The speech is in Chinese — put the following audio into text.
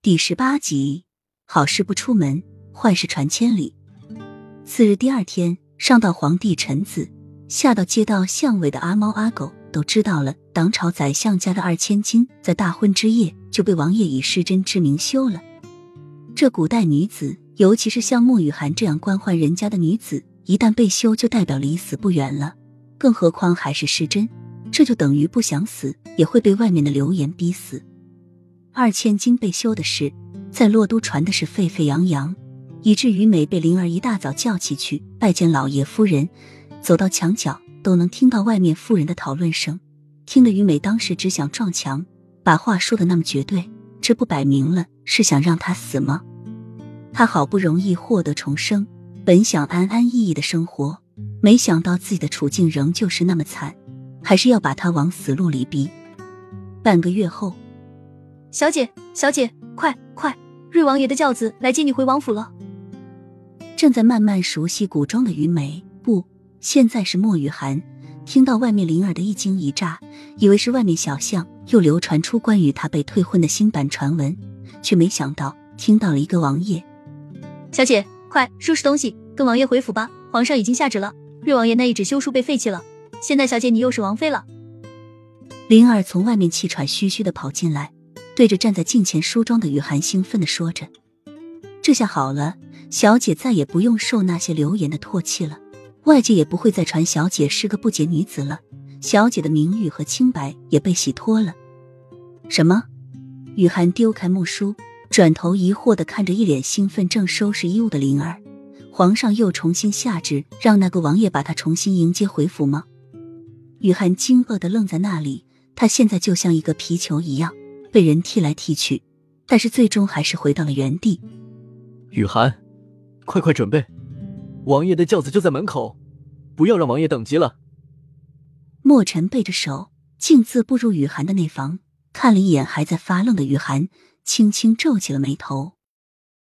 第十八集，好事不出门，坏事传千里。次日第二天，上到皇帝臣子，下到街道巷尾的阿猫阿狗，都知道了当朝宰相家的二千金在大婚之夜就被王爷以失贞之名休了。这古代女子，尤其是像莫雨涵这样官宦人家的女子，一旦被休，就代表离死不远了。更何况还是失贞，这就等于不想死也会被外面的流言逼死。二千金被休的事，在洛都传的是沸沸扬扬，以至于每被灵儿一大早叫起去拜见老爷夫人，走到墙角都能听到外面妇人的讨论声，听得于美当时只想撞墙，把话说的那么绝对，这不摆明了是想让他死吗？他好不容易获得重生，本想安安逸逸的生活，没想到自己的处境仍旧是那么惨，还是要把他往死路里逼。半个月后。小姐，小姐，快快！瑞王爷的轿子来接你回王府了。正在慢慢熟悉古装的于梅，不，现在是莫雨涵，听到外面灵儿的一惊一乍，以为是外面小巷又流传出关于他被退婚的新版传闻，却没想到听到了一个王爷。小姐，快收拾东西，跟王爷回府吧。皇上已经下旨了，瑞王爷那一纸休书被废弃了。现在小姐你又是王妃了。灵儿从外面气喘吁吁的跑进来。对着站在镜前梳妆的雨涵兴奋的说着：“这下好了，小姐再也不用受那些流言的唾弃了，外界也不会再传小姐是个不洁女子了，小姐的名誉和清白也被洗脱了。”什么？雨涵丢开木梳，转头疑惑的看着一脸兴奋正收拾衣物的灵儿：“皇上又重新下旨让那个王爷把她重新迎接回府吗？”雨涵惊愕的愣在那里，她现在就像一个皮球一样。被人踢来踢去，但是最终还是回到了原地。雨涵，快快准备，王爷的轿子就在门口，不要让王爷等急了。墨尘背着手，径自步入雨涵的内房，看了一眼还在发愣的雨涵，轻轻皱起了眉头。